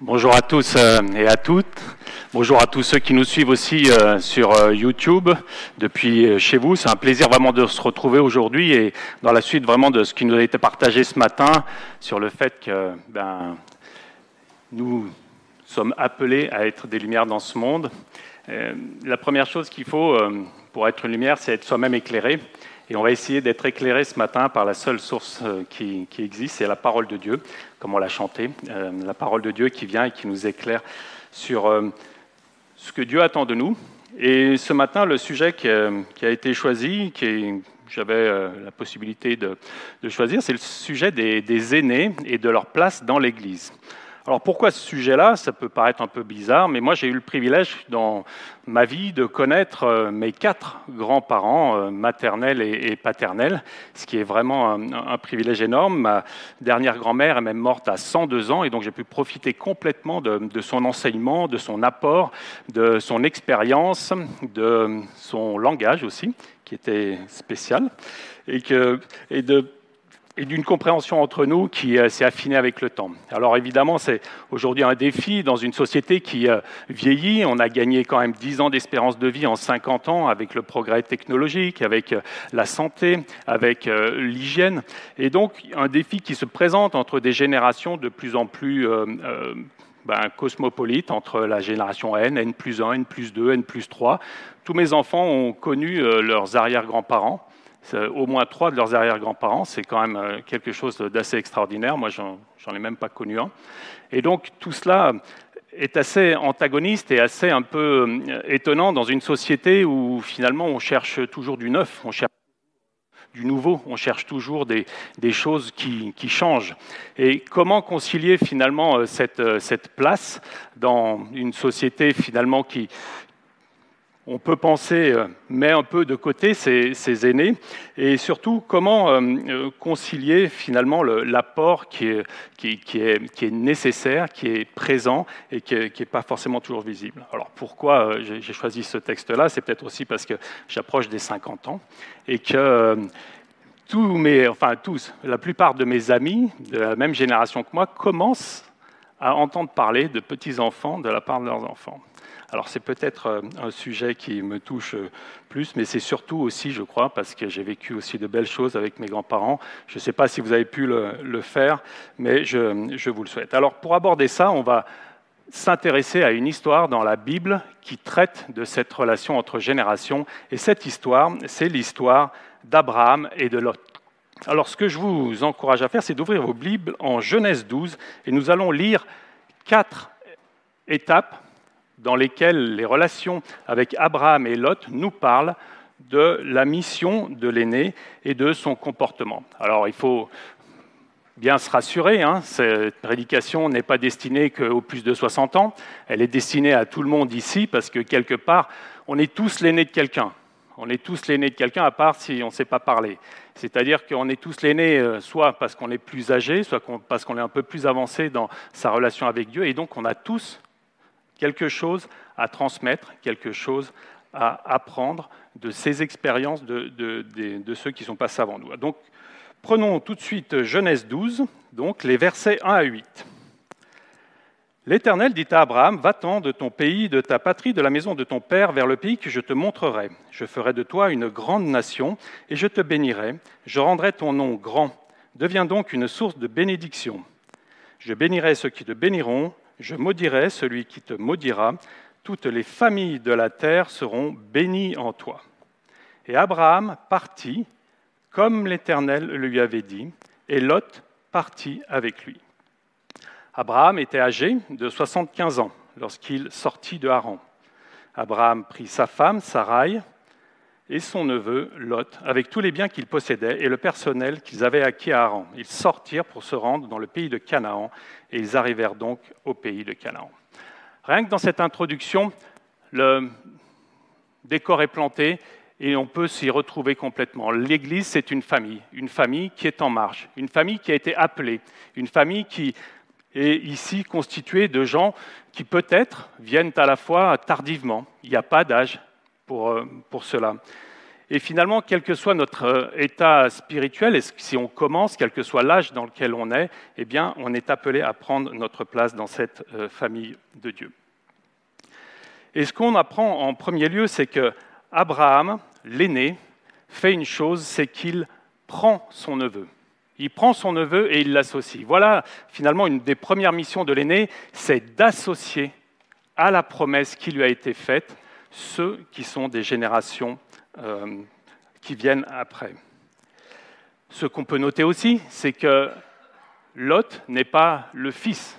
Bonjour à tous euh, et à toutes. Bonjour à tous ceux qui nous suivent aussi euh, sur euh, YouTube depuis chez vous. C'est un plaisir vraiment de se retrouver aujourd'hui et dans la suite vraiment de ce qui nous a été partagé ce matin sur le fait que ben, nous sommes appelés à être des lumières dans ce monde. La première chose qu'il faut pour être une lumière, c'est être soi-même éclairé. Et on va essayer d'être éclairé ce matin par la seule source euh, qui, existe, c'est la parole de Dieu, comme on l'a chanté, euh, la parole de Dieu qui vient et qui nous éclaire sur euh, ce que Dieu attend de nous. Et ce matin, le sujet qui a, été choisi, qui j'avais la possibilité de, choisir, c'est le sujet des aînés et de leur place dans l'Église. Alors pourquoi ce sujet-là? Ça peut paraître un peu bizarre, mais moi j'ai eu le privilège dans ma vie de connaître euh, mes quatre grands-parents, euh, maternels et paternels, ce qui est vraiment un, privilège énorme. Ma dernière grand-mère est même morte à 102 ans, et donc j'ai pu profiter complètement de, son enseignement, de son apport, de son expérience, de son langage aussi, qui était spécial, et, que, et de et d'une compréhension entre nous qui euh, s'est affinée avec le temps. Alors évidemment, c'est aujourd'hui un défi dans une société qui euh, vieillit. On a gagné quand même 10 ans d'espérance de vie en 50 ans avec le progrès technologique, avec euh, la santé, avec l'hygiène. Et donc un défi qui se présente entre des générations de plus en plus... Ben, cosmopolites entre la génération N, N plus 1, N plus 2, N plus 3. Tous mes enfants ont connu leurs arrière-grands-parents au moins trois de leurs arrière-grands-parents. C'est quand même euh, quelque chose d'assez extraordinaire. Moi, j'en ai même pas connu un. Et donc, tout cela est assez antagoniste et assez un peu euh, étonnant dans une société où finalement on cherche toujours du neuf, on cherche du nouveau, on cherche toujours des, choses qui, changent. Et comment concilier finalement euh, cette place dans une société finalement qui, on peut penser, euh, met un peu de côté ces, aînés, et surtout comment euh, euh, concilier finalement l'apport qui est, nécessaire, qui est présent et qui n'est pas forcément toujours visible. Alors pourquoi j'ai choisi ce texte-là? C'est peut-être aussi parce que j'approche des 50 ans et que tous enfin tous, la plupart de mes amis de la même génération que moi commencent à entendre parler de petits-enfants de la part de leurs enfants. Alors c'est peut-être euh, un sujet qui me touche euh, plus, mais c'est surtout aussi, je crois, parce que j'ai vécu aussi de belles choses avec mes grands-parents. Je ne sais pas si vous avez pu le, faire, mais je, je vous le souhaite. Alors pour aborder ça, on va s'intéresser à une histoire dans la Bible qui traite de cette relation entre générations. Et cette histoire, c'est l'histoire d'Abraham et de Lot. Alors ce que je vous encourage à faire, c'est d'ouvrir vos Bibles en Genèse 12, et nous allons lire quatre étapes dans lesquelles les relations avec Abraham et Lot nous parlent de la mission de l'aîné et de son comportement. Alors il faut bien se rassurer, hein, cette prédication n'est pas destinée qu'aux plus de 60 ans, elle est destinée à tout le monde ici parce que quelque part, on est tous l'aîné de quelqu'un. On est tous l'aîné de quelqu'un à part si on ne sait pas parler. C'est-à-dire qu'on est tous l'aîné euh, soit parce qu'on est plus âgé, soit parce qu'on est un peu plus avancé dans sa relation avec Dieu, et donc on a tous quelque chose à transmettre, quelque chose à apprendre de ces expériences de, ceux qui sont passés avant nous. Donc, prenons tout de suite Genèse 12, donc les versets 1 à 8. L'Éternel dit à Abraham, Va-t'en de ton pays, de ta patrie, de la maison de ton père, vers le pays que je te montrerai. Je ferai de toi une grande nation, et je te bénirai. Je rendrai ton nom grand. Deviens donc une source de bénédiction. Je bénirai ceux qui te béniront, je maudirai celui qui te maudira, toutes les familles de la terre seront bénies en toi. Et Abraham partit, comme l'Éternel lui avait dit, et Lot partit avec lui. Abraham était âgé de 75 ans lorsqu'il sortit de Haran. Abraham prit sa femme, Sarai, et son neveu Lot, avec tous les biens qu'ils possédaient et le personnel qu'ils avaient acquis à Haran. Ils sortirent pour se rendre dans le pays de Canaan, et ils arrivèrent donc au pays de Canaan. Rien que dans cette introduction, le décor est planté et on peut s'y retrouver complètement. L'Église, c'est une famille, une famille qui est en marche, une famille qui a été appelée, une famille qui est ici constituée de gens qui peut-être viennent à la fois tardivement. Il n'y a pas d'âge, pour, euh, pour cela. Et finalement, quel que soit notre euh, état spirituel, et si on commence, quel que soit l'âge dans lequel on est, eh bien, on est appelé à prendre notre place dans cette euh, famille de Dieu. Et ce qu'on apprend en premier lieu, c'est que Abraham, l'aîné, fait une chose, c'est qu'il prend son neveu. Il prend son neveu et il l'associe. Voilà finalement une des premières missions de l'aîné, c'est d'associer à la promesse qui lui a été faite ceux qui sont des générations euh, qui viennent après. Ce qu'on peut noter aussi, c'est que Lot n'est pas le fils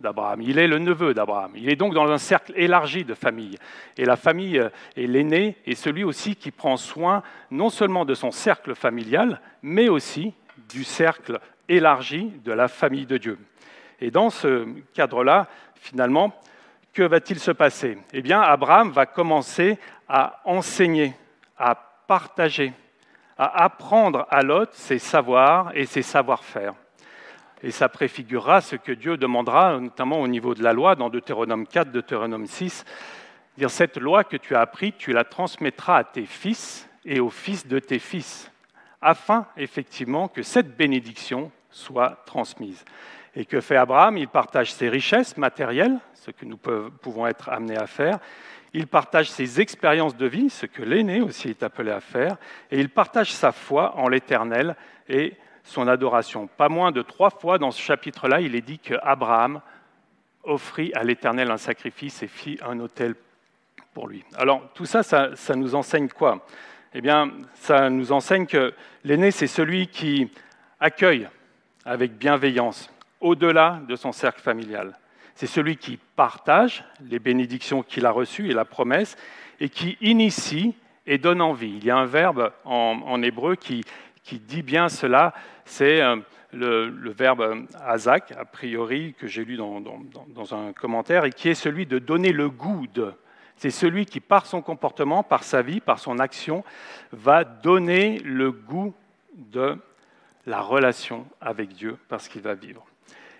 d'Abraham, il est le neveu d'Abraham. Il est donc dans un cercle élargi de famille. Et la famille est l'aîné et celui aussi qui prend soin non seulement de son cercle familial, mais aussi du cercle élargi de la famille de Dieu. Et dans ce cadre-là, finalement, que va-t-il se passer? Eh bien, Abraham va commencer à enseigner, à partager, à apprendre à Lot ses savoirs et ses savoir-faire. Et ça préfigurera ce que Dieu demandera, notamment au niveau de la loi, dans Deutéronome 4, Deutéronome 6, dire cette loi que tu as apprise, tu la transmettras à tes fils et aux fils de tes fils, afin effectivement que cette bénédiction soit transmise. Et que fait Abraham? Il partage ses richesses matérielles, ce que nous pouvons être amenés à faire. Il partage ses expériences de vie, ce que l'aîné aussi est appelé à faire. Et il partage sa foi en l'Éternel et son adoration. Pas moins de trois fois dans ce chapitre-là, il est dit qu'Abraham offrit à l'Éternel un sacrifice et fit un autel pour lui. Alors tout ça, ça, ça nous enseigne quoi? Eh bien, ça nous enseigne que l'aîné, c'est celui qui accueille avec bienveillance, au-delà de son cercle familial. C'est celui qui partage les bénédictions qu'il a reçues et la promesse, et qui initie et donne envie. Il y a un verbe en, hébreu qui, dit bien cela, c'est euh, le, verbe azak, a priori, que j'ai lu dans, dans, un commentaire, et qui est celui de donner le goût de. C'est celui qui, par son comportement, par sa vie, par son action, va donner le goût de la relation avec Dieu parce qu'il va vivre.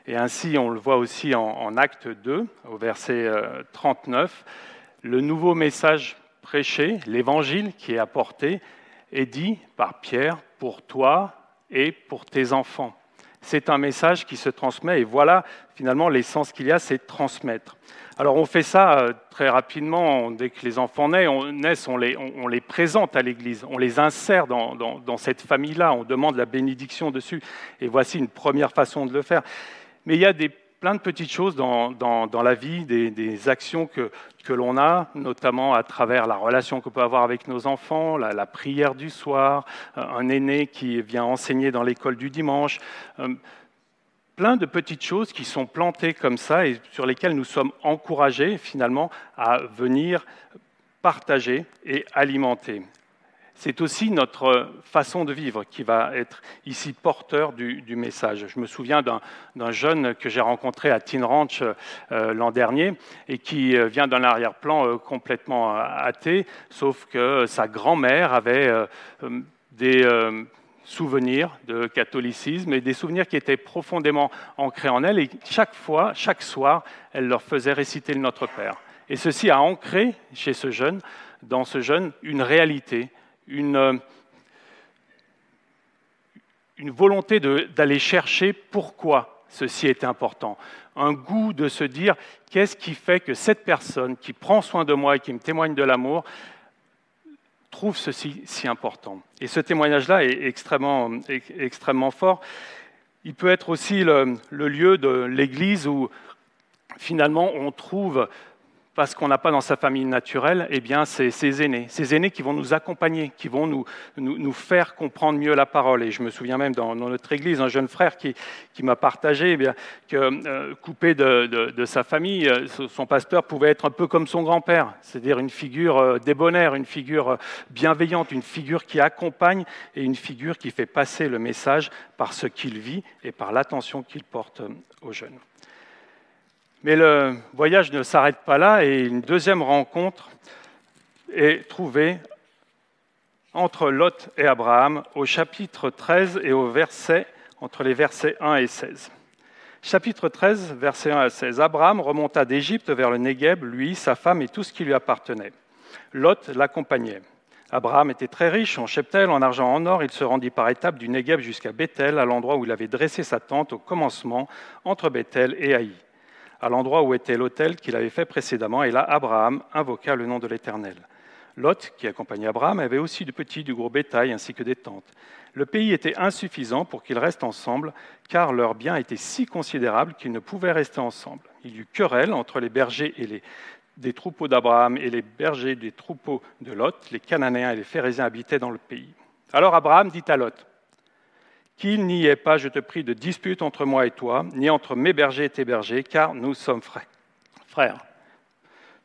Et ainsi, on le voit aussi en, acte 2, au verset 39, euh, le nouveau message prêché, l'évangile qui est apporté, est dit par Pierre pour toi et pour tes enfants. C'est un message qui se transmet et voilà finalement l'essence qu'il y a, c'est transmettre. Alors on fait ça euh, très rapidement, dès que les enfants naissent, on, les, présente à l'Église, on les insère dans cette famille-là, on demande la bénédiction dessus. Et voici une première façon de le faire. Mais il y a des, plein de petites choses dans, la vie, des, actions que, que l'on a, notamment à travers la relation qu'on peut avoir avec nos enfants, la, prière du soir, euh, un aîné qui vient enseigner dans l'école du dimanche. Euh, plein de petites choses qui sont plantées comme ça et sur lesquelles nous sommes encouragés finalement à venir partager et alimenter c'est aussi notre façon de vivre qui va être ici porteur du, message. Je me souviens d'un jeune que j'ai rencontré à Teen Ranch euh, l'an dernier et qui euh, vient d'un arrière-plan euh, complètement athée, sauf que sa grand-mère avait des souvenirs de catholicisme et des souvenirs qui étaient profondément ancrés en elle. Et chaque fois, chaque soir, elle leur faisait réciter le Notre Père. Et ceci a ancré chez ce jeune, dans ce jeune, une réalité euh, une, volonté d'aller chercher pourquoi ceci est important. Un goût de se dire qu'est-ce qui fait que cette personne qui prend soin de moi et qui me témoigne de l'amour trouve ceci si important. Et ce témoignage-là est extrêmement, extrêmement fort. Il peut être aussi le lieu de l'Église où finalement on trouve parce qu'on n'a pas dans sa famille naturelle, eh bien, c'est ses aînés. Ces aînés qui vont nous accompagner, qui vont nous, faire comprendre mieux la parole. Et je me souviens même dans, notre église, un jeune frère qui, m'a partagé eh bien, que, euh, coupé de, de, sa famille, euh, son pasteur pouvait être un peu comme son grand-père, c'est-à-dire une figure euh, débonnaire, une figure bienveillante, une figure qui accompagne et une figure qui fait passer le message par ce qu'il vit et par l'attention qu'il porte aux jeunes. Mais le voyage ne s'arrête pas là et une deuxième rencontre est trouvée entre Lot et Abraham au chapitre 13 et au verset, entre les versets 1 et 16. Chapitre 13, versets 1 à 16. Abraham remonta d'Égypte vers le Negev, lui, sa femme et tout ce qui lui appartenait. Lot l'accompagnait. Abraham était très riche en cheptel, en argent, en or. Il se rendit par étapes du Negev jusqu'à Bethel, à l'endroit où il avait dressé sa tente au commencement entre Bethel et Haï, à l'endroit où était l'autel qu'il avait fait précédemment. Et là, Abraham invoqua le nom de l'Éternel. Lot, qui accompagnait Abraham, avait aussi du petit, du gros bétail ainsi que des tentes. Le pays était insuffisant pour qu'ils restent ensemble, car leurs biens étaient si considérables qu'ils ne pouvaient rester ensemble. Il y eut querelle entre les bergers et les des troupeaux d'Abraham et les bergers des troupeaux de Lot, les Cananéens et les Phérésiens habitaient dans le pays. Alors Abraham dit à Lot, Qu'il n'y ait pas, je te prie, de dispute entre moi et toi, ni entre mes bergers et tes bergers, car nous sommes frères.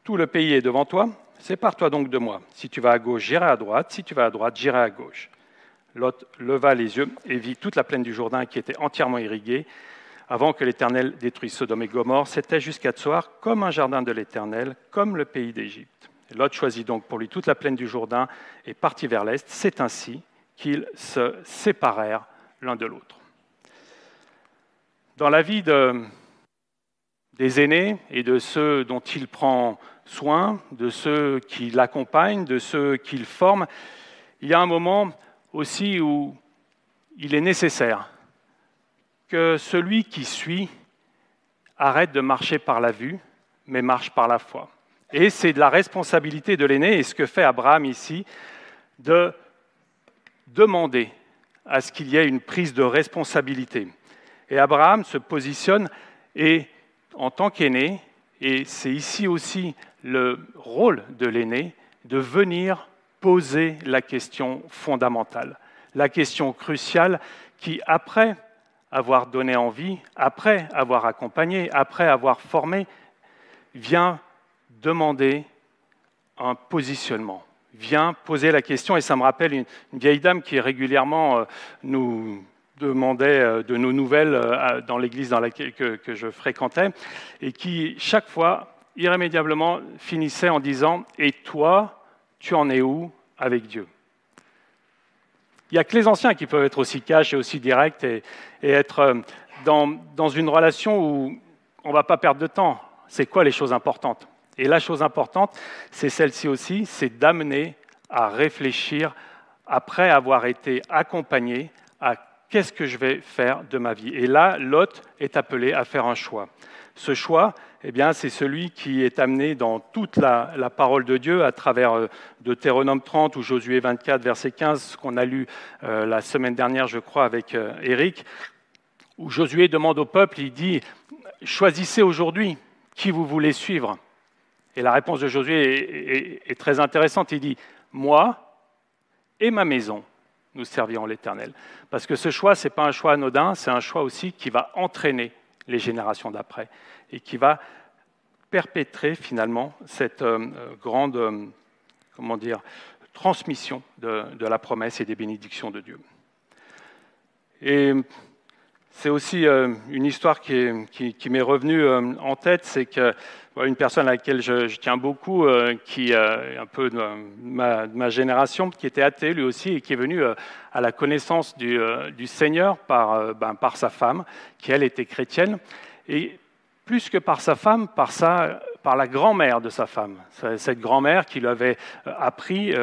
Tout le pays est devant toi, sépare-toi donc de moi. Si tu vas à gauche, j'irai à droite, si tu vas à droite, j'irai à gauche. Lot leva les yeux et vit toute la plaine du Jourdain qui était entièrement irriguée, avant que l'Éternel détruise Sodome et Gomorre, c'était jusqu'à Tsoar comme un jardin de l'Éternel, comme le pays d'Égypte. Lot choisit donc pour lui toute la plaine du Jourdain et partit vers l'est. C'est ainsi qu'ils se séparèrent l'un de l'autre. Dans la vie des aînés et de ceux dont il prend soin, de ceux qui l'accompagnent, de ceux qu'il forme, il y a un moment aussi où il est nécessaire que celui qui suit arrête de marcher par la vue, mais marche par la foi. Et c'est de la responsabilité de l'aîné, et ce que fait Abraham ici, de demander à ce qu'il y ait une prise de responsabilité. Et Abraham se positionne et en tant qu'aîné, et c'est ici aussi le rôle de l'aîné, de venir poser la question fondamentale, la question cruciale qui, après avoir donné envie, après avoir accompagné, après avoir formé, vient demander un positionnement, vient poser la question, et ça me rappelle une, vieille dame qui régulièrement euh, nous demandait euh, de nos nouvelles euh, dans l'église dans laquelle que, je fréquentais, et qui chaque fois, irrémédiablement, finissait en disant « Et toi, tu en es où avec Dieu ?» Il n'y a que les anciens qui peuvent être aussi cash et aussi directs et, être euh, dans, une relation où on ne va pas perdre de temps. C'est quoi les choses importantes? Et la chose importante, c'est celle-ci aussi, c'est d'amener à réfléchir après avoir été accompagné à qu'est-ce que je vais faire de ma vie. Et là, Lot est appelé à faire un choix. Ce choix, eh bien, c'est celui qui est amené dans toute la, parole de Dieu à travers euh, Deutéronome 30 ou Josué 24, verset 15, qu'on a lu euh, la semaine dernière, je crois, avec euh, Éric, où Josué demande au peuple, il dit, choisissez aujourd'hui qui vous voulez suivre. Et la réponse de Josué est, très intéressante. Il dit, moi et ma maison, nous servirons l'Éternel. Parce que ce choix, ce n'est pas un choix anodin, c'est un choix aussi qui va entraîner les générations d'après, et qui va perpétrer finalement cette euh, grande euh, comment dire, transmission de, la promesse et des bénédictions de Dieu. Et c'est aussi euh, une histoire qui, qui m'est revenue en tête, c'est que une personne à laquelle je, tiens beaucoup, euh, qui est euh, un peu de ma, génération, qui était athée lui aussi et qui est venu euh, à la connaissance du, Seigneur par, ben, par, sa femme, qui elle était chrétienne, et plus que par sa femme, par la grand-mère de sa femme. Cette grand-mère qui lui avait appris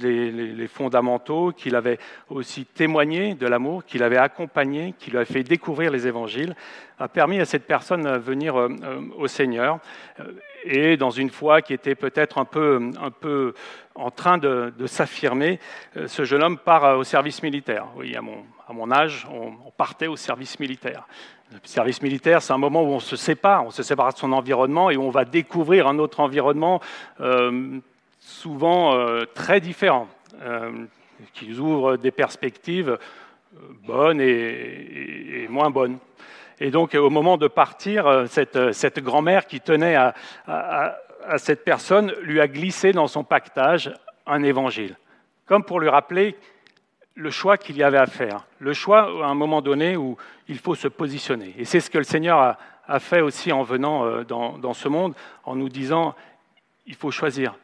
les, fondamentaux, qu'il avait aussi témoigné de l'amour, qu'il avait accompagné, qu'il avait fait découvrir les évangiles, a permis à cette personne de venir euh, euh, au Seigneur. Euh, et dans une foi qui était peut-être un peu, un peu en train de, s'affirmer, ce jeune homme part au service militaire. Oui, à mon, à mon âge, on, partait au service militaire. Le service militaire, c'est un moment où on se sépare, on se sépare de son environnement et où on va découvrir un autre environnement souvent euh, très différents, euh, qui ouvrent des perspectives euh, bonnes et, moins bonnes. Et donc, au moment de partir, cette, grand-mère qui tenait à, cette personne lui a glissé dans son pactage un évangile, comme pour lui rappeler le choix qu'il y avait à faire, le choix à un moment donné où il faut se positionner. Et c'est ce que le Seigneur a, fait aussi en venant dans, ce monde, en nous disant, il faut choisir.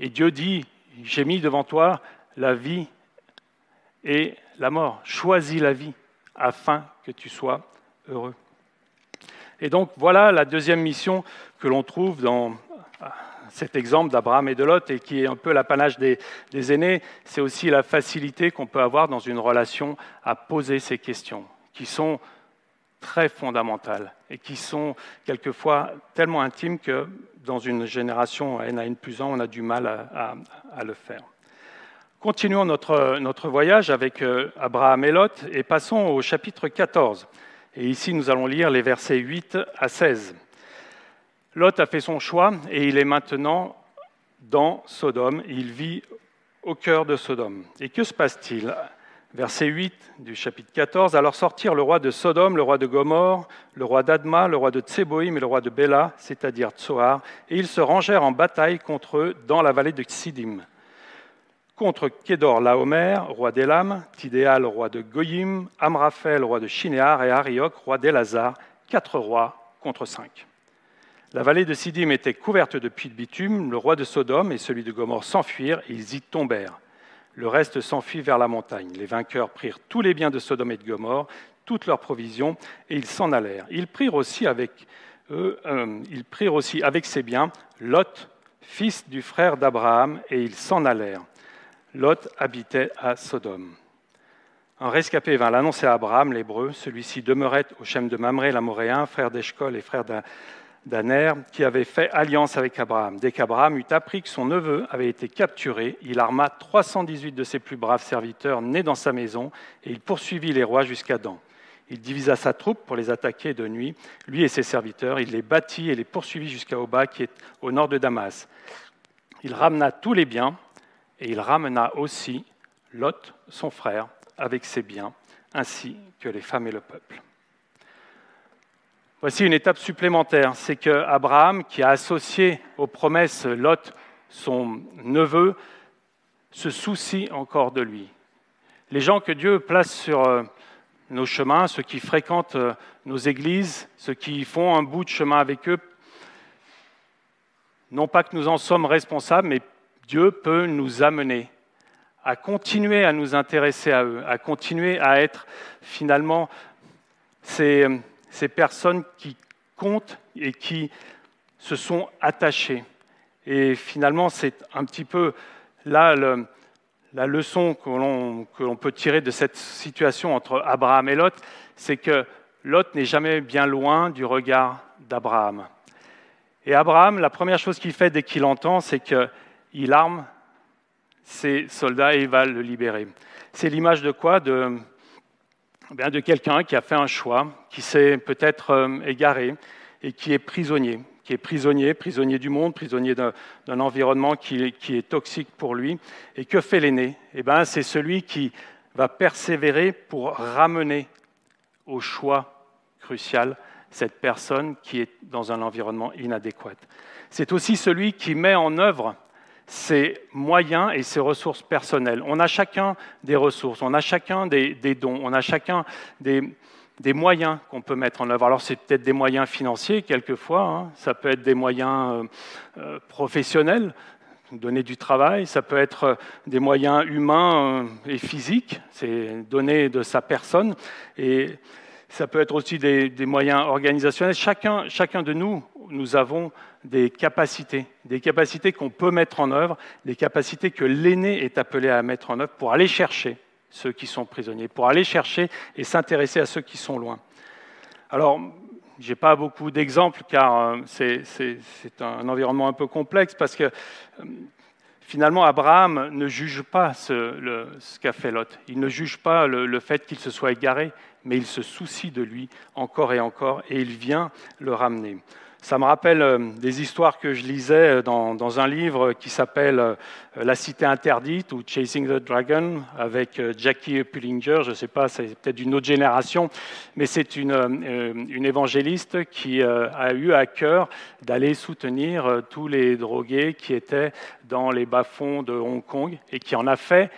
Et Dieu dit, j'ai mis devant toi la vie et la mort. Choisis la vie afin que tu sois heureux. Et donc voilà la deuxième mission que l'on trouve dans cet exemple d'Abraham et de Lot et qui est un peu l'apanage des, aînés, c'est aussi la facilité qu'on peut avoir dans une relation à poser ces questions, qui sont très fondamentales et qui sont quelquefois tellement intimes que dans une génération N à N plus 1, on a du mal à, à, le faire. Continuons notre, notre voyage avec euh, Abraham et Lot et passons au chapitre 14. Et ici, nous allons lire les versets 8 à 16. Lot a fait son choix et il est maintenant dans Sodome. Il vit au cœur de Sodome. Et que se passe-t-il Verset 8 du chapitre 14. Alors sortirent le roi de Sodome, le roi de Gomorre, le roi d'Adma, le roi de Tseboïm et le roi de Béla, c'est-à-dire Tsoar, et ils se rangèrent en bataille contre eux dans la vallée de Ksidim. Contre Kédor Laomer, roi d'Elam, Tidéal, roi de Goyim, Amraphel, roi de Shinéar, et Arioch, roi d'Elazar, quatre rois contre cinq. La vallée de Sidim était couverte de puits de bitume, le roi de Sodome et celui de Gomorre s'enfuirent, et ils y tombèrent. Le reste s'enfuit vers la montagne. Les vainqueurs prirent tous les biens de Sodome et de Gomorre, toutes leurs provisions, et ils s'en allèrent. Ils prirent aussi avec eux, euh, ils prirent aussi avec ses biens Lot, fils du frère d'Abraham, et ils s'en allèrent. Lot habitait à Sodome. Un rescapé vint l'annoncer à Abraham, l'hébreu. Celui-ci demeurait au Shem de Mamré, l'Amoréen, frère d'Eshcol et frère d'Aner, qui avait fait alliance avec Abraham. Dès qu'Abraham eut appris que son neveu avait été capturé, il arma 318 de ses plus braves serviteurs nés dans sa maison, et il poursuivit les rois jusqu'à Dan. Il divisa sa troupe pour les attaquer de nuit, lui et ses serviteurs. Il les battit et les poursuivit jusqu'à Oba, qui est au nord de Damas. Il ramena tous les biens, et il ramena aussi Lot, son frère, avec ses biens, ainsi que les femmes et le peuple. Voici une étape supplémentaire, c'est que Abraham, qui a associé aux promesses Lot, son neveu, se soucie encore de lui. Les gens que Dieu place sur euh, nos chemins, ceux qui fréquentent euh, nos églises, ceux qui font un bout de chemin avec eux, non pas que nous en sommes responsables, mais Dieu peut nous amener à continuer à nous intéresser à eux, à continuer à être finalement ces ces personnes qui comptent et qui se sont attachées. Et finalement, c'est un petit peu là la leçon que l'on peut tirer de cette situation entre Abraham et Lot, c'est que Lot n'est jamais bien loin du regard d'Abraham. Et Abraham, la première chose qu'il fait dès qu'il entend, c'est qu'il arme ses soldats et il va le libérer. C'est l'image de quoi? Eh de quelqu'un qui a fait un choix, qui s'est peut-être euh, égaré et qui est prisonnier, qui est prisonnier, prisonnier du monde, prisonnier d'un environnement qui, est toxique pour lui. Et que fait l'aîné? Eh ben, C'est celui qui va persévérer pour ramener au choix crucial cette personne qui est dans un environnement inadéquat. C'est aussi celui qui met en œuvre ses moyens et ses ressources personnelles. On a chacun des ressources, on a chacun des, dons, on a chacun des, moyens qu'on peut mettre en œuvre. Alors c'est peut-être des moyens financiers quelquefois, hein. ça peut être des moyens euh, euh, professionnels, donner du travail, ça peut être euh, des moyens humains et physiques, c'est donner de sa personne, et ça peut être aussi des, des moyens organisationnels. Chacun, chacun de nous, nous avons des capacités, des capacités qu'on peut mettre en œuvre, des capacités que l'aîné est appelé à mettre en œuvre pour aller chercher ceux qui sont prisonniers, pour aller chercher et s'intéresser à ceux qui sont loin. Alors, je n'ai pas beaucoup d'exemples car euh, c'est un environnement un peu complexe parce que euh, finalement Abraham ne juge pas ce, qu'a fait Lot. Il ne juge pas le fait qu'il se soit égaré, mais il se soucie de lui encore et encore et il vient le ramener. Ça me rappelle euh, des histoires que je lisais euh, dans, un livre qui s'appelle euh, La cité interdite ou Chasing the Dragon avec Jackie Pullinger. Je ne sais pas, c'est peut-être d'une autre génération, mais c'est une, une, évangéliste qui a eu à cœur d'aller soutenir tous les drogués qui étaient dans les bas-fonds de Hong Kong et qui en a fait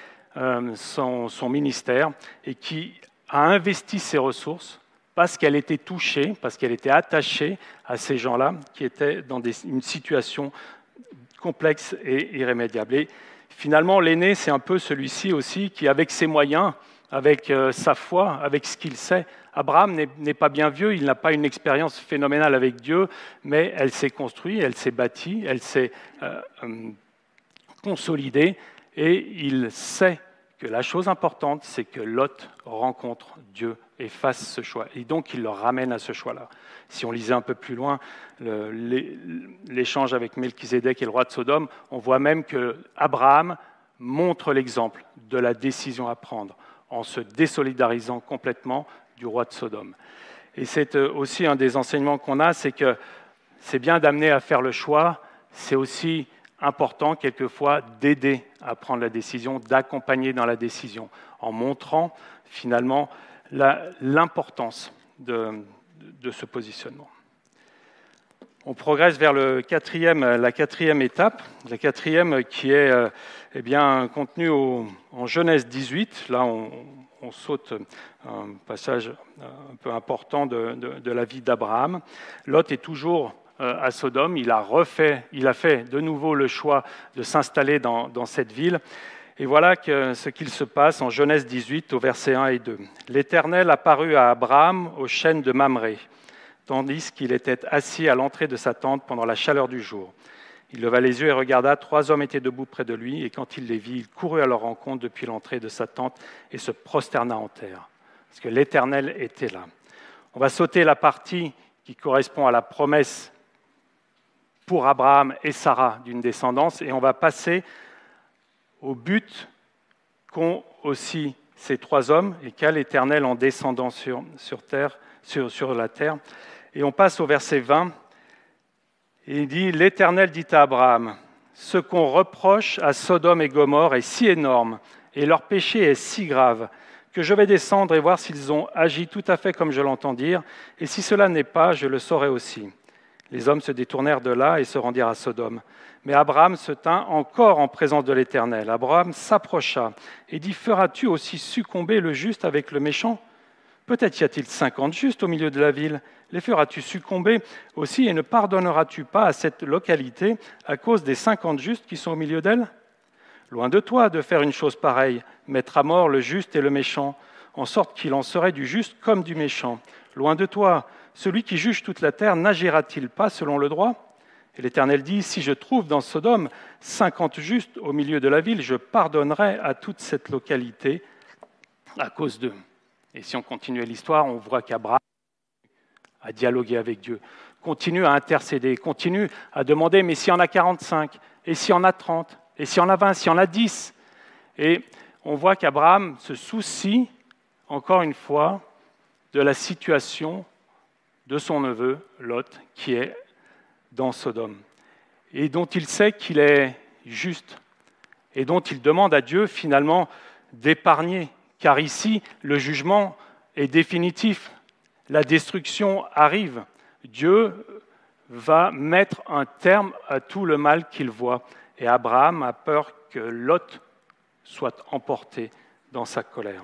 son, son ministère et qui a investi ses ressources parce qu'elle était touchée, parce qu'elle était attachée à ces gens-là qui étaient dans une situation complexe et irrémédiable. Et finalement, l'aîné, c'est un peu celui-ci aussi qui, avec ses moyens, avec euh, sa foi, avec ce qu'il sait, Abraham n'est pas bien vieux, il n'a pas une expérience phénoménale avec Dieu, mais elle s'est construite, elle s'est bâtie, elle s'est euh, euh, consolidée, et il sait que la chose importante, c'est que Lot rencontre Dieu et fasse ce choix. Et donc, il le ramène à ce choix-là. Si on lisait un peu plus loin l'échange avec Melchizedek et le roi de Sodome, on voit même que Abraham montre l'exemple de la décision à prendre en se désolidarisant complètement du roi de Sodome. Et c'est euh, aussi un des enseignements qu'on a, c'est que c'est bien d'amener à faire le choix, c'est aussi important quelquefois d'aider à prendre la décision, d'accompagner dans la décision, en montrant finalement l'importance de, ce positionnement. On progresse vers la quatrième étape, la quatrième qui est euh, eh bien, contenue en Genèse 18. Là, on, saute un passage un peu important de, de la vie d'Abraham. Lot est toujours euh, à Sodome. Il a refait, il a fait de nouveau le choix de s'installer dans, cette ville. Et voilà ce qu'il se passe en Genèse 18 au verset 1 et 2. L'Éternel apparut à Abraham au chêne de Mamré, tandis qu'il était assis à l'entrée de sa tente pendant la chaleur du jour. Il leva les yeux et regarda, trois hommes étaient debout près de lui, et quand il les vit, il courut à leur rencontre depuis l'entrée de sa tente et se prosterna en terre, parce que l'Éternel était là. On va sauter la partie qui correspond à la promesse pour Abraham et Sarah d'une descendance, et on va passer au but qu'ont aussi ces trois hommes et qu'a l'Éternel en descendant sur, sur la terre. Et on passe au verset 20, et il dit, L'Éternel dit à Abraham, ce qu'on reproche à Sodome et Gomorre est si énorme, et leur péché est si grave, que je vais descendre et voir s'ils ont agi tout à fait comme je l'entends dire, et si cela n'est pas, je le saurai aussi. Les hommes se détournèrent de là et se rendirent à Sodome. Mais Abraham se tint encore en présence de l'Éternel. Abraham s'approcha et dit, Feras-tu aussi succomber le juste avec le méchant? Peut-être y a-t-il cinquante justes au milieu de la ville. Les feras-tu succomber aussi et ne pardonneras-tu pas à cette localité à cause des cinquante justes qui sont au milieu d'elle? Loin de toi de faire une chose pareille, mettre à mort le juste et le méchant, en sorte qu'il en serait du juste comme du méchant. Loin de toi celui qui juge toute la terre n'agira-t-il pas selon le droit? Et l'Éternel dit, si je trouve dans Sodome cinquante justes au milieu de la ville, je pardonnerai à toute cette localité à cause d'eux. Et si on continuait l'histoire, on voit qu'Abraham a dialogué avec Dieu, continue à intercéder, continue à demander, mais s'il y en a 45, et s'il y en a 30, et s'il y en a 20, s'il y en a 10. Et on voit qu'Abraham se soucie, encore une fois, de la situation de son neveu Lot, qui est dans Sodome, et dont il sait qu'il est juste, et dont il demande à Dieu finalement d'épargner, car ici le jugement est définitif, la destruction arrive, Dieu va mettre un terme à tout le mal qu'il voit, et Abraham a peur que Lot soit emporté dans sa colère.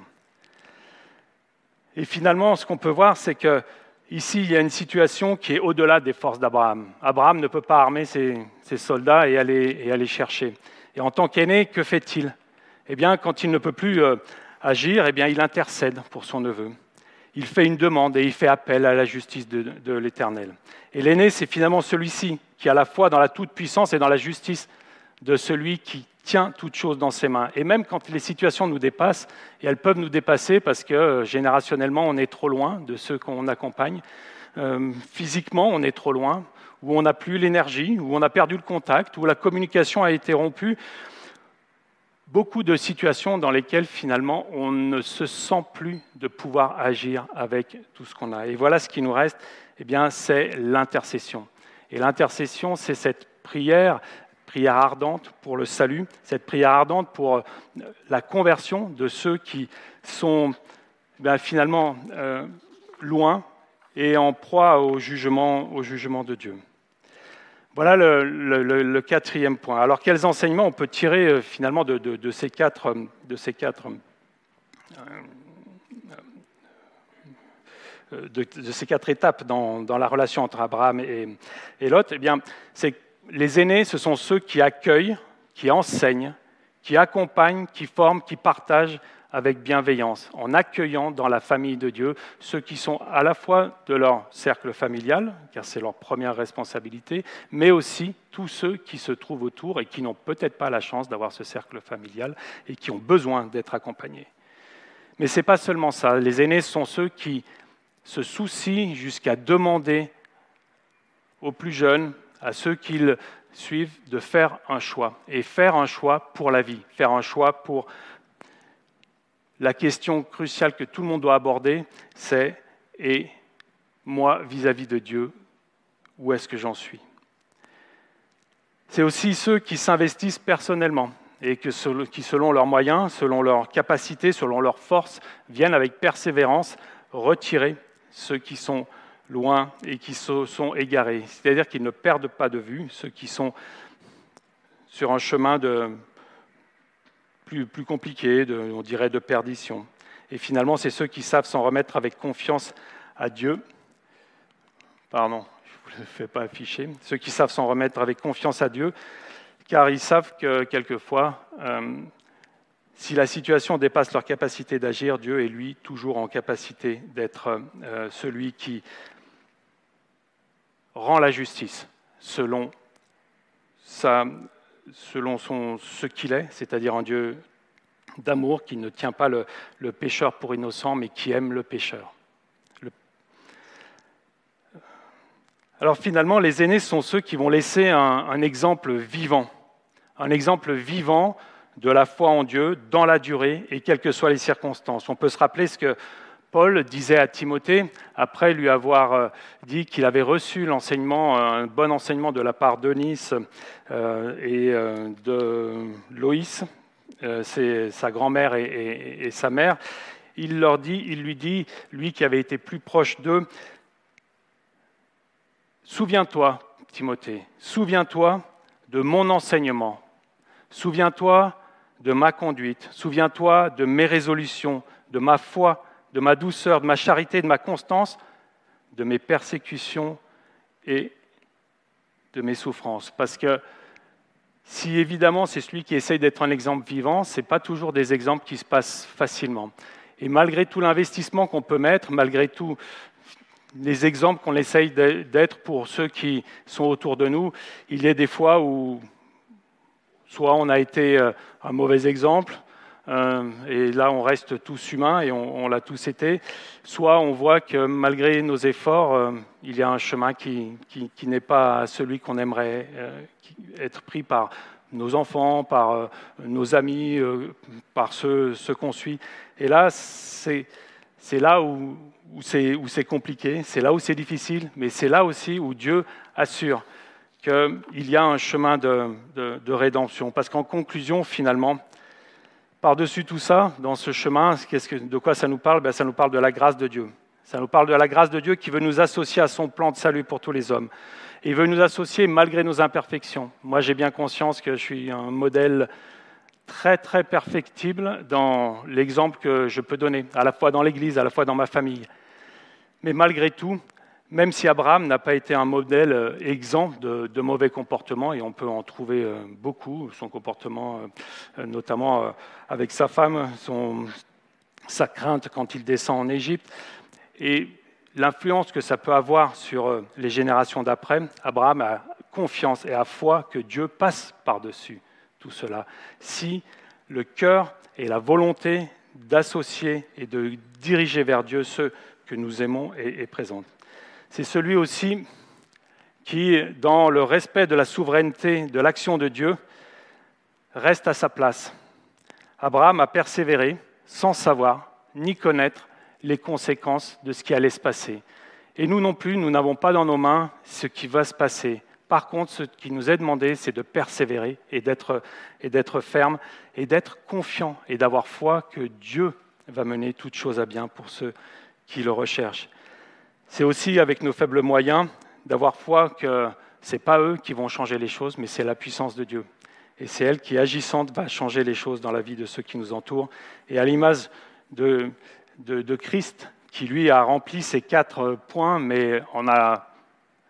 Et finalement, ce qu'on peut voir, c'est que Ici, il y a une situation qui est au-delà des forces d'Abraham. Abraham ne peut pas armer ses, soldats et aller, chercher. Et en tant qu'aîné, que fait-il? Eh bien, quand il ne peut plus euh, agir, eh bien, il intercède pour son neveu. Il fait une demande et il fait appel à la justice de, de l'Éternel. Et l'aîné, c'est finalement celui-ci qui, à la fois dans la toute-puissance et dans la justice de celui qui tient toute chose dans ses mains. Et même quand les situations nous dépassent, et elles peuvent nous dépasser parce que euh, générationnellement on est trop loin de ceux qu'on accompagne, euh, physiquement on est trop loin, où on n'a plus l'énergie, où on a perdu le contact, où la communication a été rompue, beaucoup de situations dans lesquelles finalement on ne se sent plus de pouvoir agir avec tout ce qu'on a. Et voilà ce qui nous reste, eh c'est l'intercession. Et l'intercession, c'est cette prière prière ardente pour le salut, cette prière ardente pour euh, la conversion de ceux qui sont ben, finalement euh, loin et en proie au jugement, au jugement de Dieu. Voilà le, quatrième point. Alors quels enseignements on peut tirer euh, finalement de, ces quatre, de ces quatre de, ces quatre étapes dans, la relation entre Abraham et, et Lot, eh bien, c'est les aînés, ce sont ceux qui accueillent, qui enseignent, qui accompagnent, qui forment, qui partagent avec bienveillance, en accueillant dans la famille de Dieu ceux qui sont à la fois de leur cercle familial, car c'est leur première responsabilité, mais aussi tous ceux qui se trouvent autour et qui n'ont peut-être pas la chance d'avoir ce cercle familial et qui ont besoin d'être accompagnés. Mais ce n'est pas seulement ça. Les aînés sont ceux qui se soucient jusqu'à demander aux plus jeunes, à ceux qu'ils suivent, de faire un choix. Et faire un choix pour la vie, faire un choix pour la question cruciale que tout le monde doit aborder, c'est et moi vis-à-vis de Dieu, où est-ce que j'en suis? C'est aussi ceux qui s'investissent personnellement et qui, selon leurs moyens, selon leurs capacités, selon leurs forces, viennent avec persévérance retirer ceux qui sont loin et qui sont égarés. C'est-à-dire qu'ils ne perdent pas de vue ceux qui sont sur un chemin de plus, compliqué, on dirait de perdition. Et finalement, c'est ceux qui savent s'en remettre avec confiance à Dieu. Pardon, je ne vous le fais pas afficher. Ceux qui savent s'en remettre avec confiance à Dieu, car ils savent que quelquefois, euh, si la situation dépasse leur capacité d'agir, Dieu est lui toujours en capacité d'être euh, celui qui rend la justice selon sa, selon ce qu'il est, c'est-à-dire un Dieu d'amour qui ne tient pas le, pécheur pour innocent, mais qui aime le pécheur. Alors finalement, les aînés sont ceux qui vont laisser un, un, exemple vivant, un exemple vivant de la foi en Dieu dans la durée et quelles que soient les circonstances. On peut se rappeler ce que Paul disait à Timothée, après lui avoir euh, dit qu'il avait reçu l'enseignement, un bon enseignement de la part d'Eunice euh, et euh, de Loïs, c'est sa grand-mère et, sa mère, il lui dit, lui qui avait été plus proche d'eux, souviens-toi, Timothée, souviens-toi de mon enseignement, souviens-toi de ma conduite, souviens-toi de mes résolutions, de ma foi de ma douceur, de ma charité, de ma constance, de mes persécutions et de mes souffrances. Parce que si évidemment c'est celui qui essaye d'être un exemple vivant, ce n'est pas toujours des exemples qui se passent facilement. Et malgré tout l'investissement qu'on peut mettre, malgré tous les exemples qu'on essaye d'être pour ceux qui sont autour de nous, il y a des fois où soit on a été euh, un mauvais exemple, euh, et là on reste tous humains et on, l'a tous été, soit on voit que malgré nos efforts, euh, il y a un chemin qui, n'est pas celui qu'on aimerait euh, être pris par nos enfants, par nos amis, par ceux, qu'on suit. Et là, c'est là où, c'est compliqué, c'est là où c'est difficile, mais c'est là aussi où Dieu assure qu'il y a un chemin de, de rédemption. Parce qu'en conclusion, finalement, par-dessus tout ça, dans ce chemin, de quoi ça nous parle? Ben, Ça nous parle de la grâce de Dieu. Ça nous parle de la grâce de Dieu qui veut nous associer à son plan de salut pour tous les hommes. il veut nous associer malgré nos imperfections. Moi, j'ai bien conscience que je suis un modèle très, très perfectible dans l'exemple que je peux donner, à la fois dans l'Église, à la fois dans ma famille. Mais malgré tout, même si Abraham n'a pas été un modèle euh, exempt de, mauvais comportements, et on peut en trouver euh, beaucoup, son comportement euh, notamment avec sa femme, sa crainte quand il descend en Égypte, et l'influence que ça peut avoir sur les générations d'après, Abraham a confiance et a foi que Dieu passe par-dessus tout cela. Si le cœur et la volonté d'associer et de diriger vers Dieu ceux que nous aimons est, est présente c'est celui aussi qui, dans le respect de la souveraineté de l'action de Dieu, reste à sa place. Abraham a persévéré sans savoir ni connaître les conséquences de ce qui allait se passer. Et nous non plus, nous n'avons pas dans nos mains ce qui va se passer. Par contre, ce qui nous est demandé, c'est de persévérer et d'être, ferme et d'être confiant et d'avoir foi que Dieu va mener toutes choses à bien pour ceux qui le recherchent. C'est aussi avec nos faibles moyens d'avoir foi que ce n'est pas eux qui vont changer les choses, mais c'est la puissance de Dieu. Et c'est elle qui, agissante, va changer les choses dans la vie de ceux qui nous entourent. Et à l'image de, de, Christ, qui lui a rempli ces quatre points, mais en a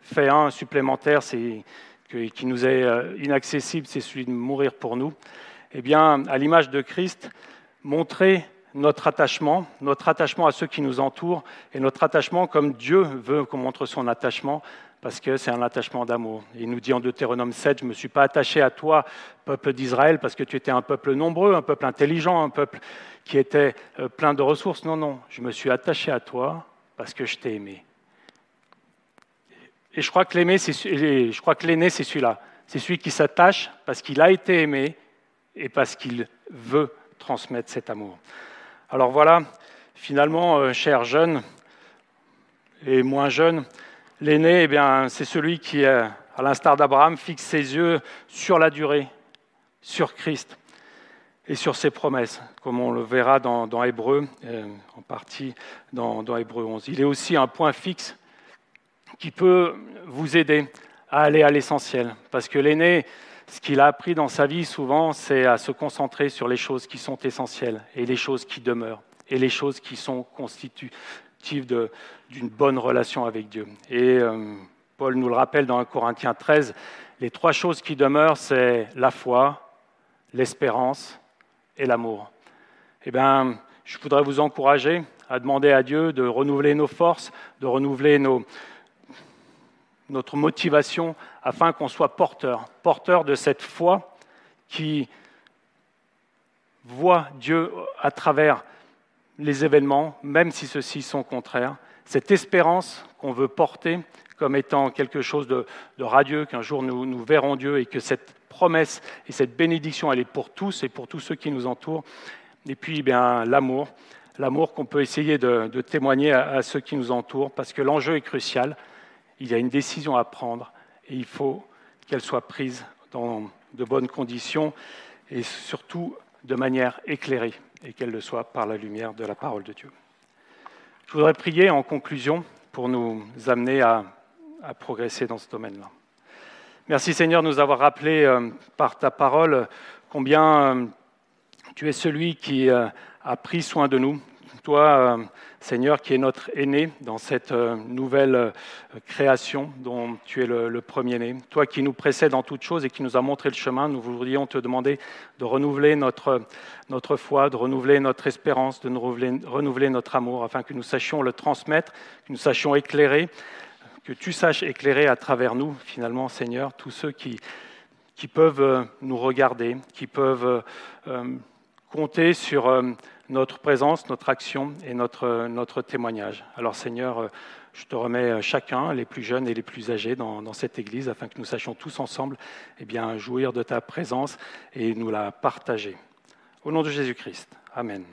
fait un supplémentaire, c'est qui nous est euh, inaccessible, c'est celui de mourir pour nous. Eh bien, à l'image de Christ, montrer notre attachement, notre attachement à ceux qui nous entourent et notre attachement comme Dieu veut qu'on montre son attachement parce que c'est un attachement d'amour. Il nous dit en Deutéronome 7, je ne me suis pas attaché à toi, peuple d'Israël, parce que tu étais un peuple nombreux, un peuple intelligent, un peuple qui était euh, plein de ressources. Non, non, je me suis attaché à toi parce que je t'ai aimé. Et je crois que l'aîné, c'est celui-là. C'est celui qui s'attache parce qu'il a été aimé et parce qu'il veut transmettre cet amour. Alors voilà, finalement, euh, chers jeunes et moins jeunes, L'aîné, eh c'est celui qui, euh, à l'instar d'Abraham, fixe ses yeux sur la durée, sur Christ et sur ses promesses, comme on le verra dans, Hébreu, euh, en partie dans, dans Hébreu 11. Il est aussi un point fixe qui peut vous aider à aller à l'essentiel, parce que l'aîné, ce qu'il a appris dans sa vie souvent, c'est à se concentrer sur les choses qui sont essentielles et les choses qui demeurent et les choses qui sont constituées d'une bonne relation avec Dieu. Et euh, Paul nous le rappelle dans 1 Corinthiens 13, les trois choses qui demeurent, c'est la foi, l'espérance et l'amour. Eh bien, je voudrais vous encourager à demander à Dieu de renouveler nos forces, de renouveler notre motivation afin qu'on soit porteur, porteur de cette foi qui voit Dieu à travers les événements, même si ceux-ci sont contraires, cette espérance qu'on veut porter comme étant quelque chose de, radieux, qu'un jour nous, verrons Dieu et que cette promesse et cette bénédiction, elle est pour tous et pour tous ceux qui nous entourent. Et puis, eh bien, l'amour, l'amour qu'on peut essayer de, témoigner à, à, ceux qui nous entourent, parce que l'enjeu est crucial. Il y a une décision à prendre et il faut qu'elle soit prise dans de bonnes conditions et surtout de manière éclairée et qu'elle le soit par la lumière de la parole de Dieu. Je voudrais prier en conclusion pour nous amener à, progresser dans ce domaine-là. Merci Seigneur de nous avoir rappelé euh, par ta parole combien euh, tu es celui qui euh, a pris soin de nous, toi, euh, Seigneur, qui est notre aîné dans cette euh, nouvelle euh, création dont tu es le, premier-né, toi qui nous précèdes en toutes choses et qui nous a montré le chemin, nous voudrions te demander de renouveler notre, notre foi, de renouveler notre espérance, de renouveler, notre amour, afin que nous sachions le transmettre, que nous sachions éclairer, que tu saches éclairer à travers nous, finalement, Seigneur, tous ceux qui, qui peuvent nous regarder, qui peuvent compter sur notre présence, notre action et notre, témoignage. Alors Seigneur, je te remets chacun, les plus jeunes et les plus âgés, dans, cette Église, afin que nous sachions tous ensemble eh bien, jouir de ta présence et nous la partager. Au nom de Jésus-Christ. Amen.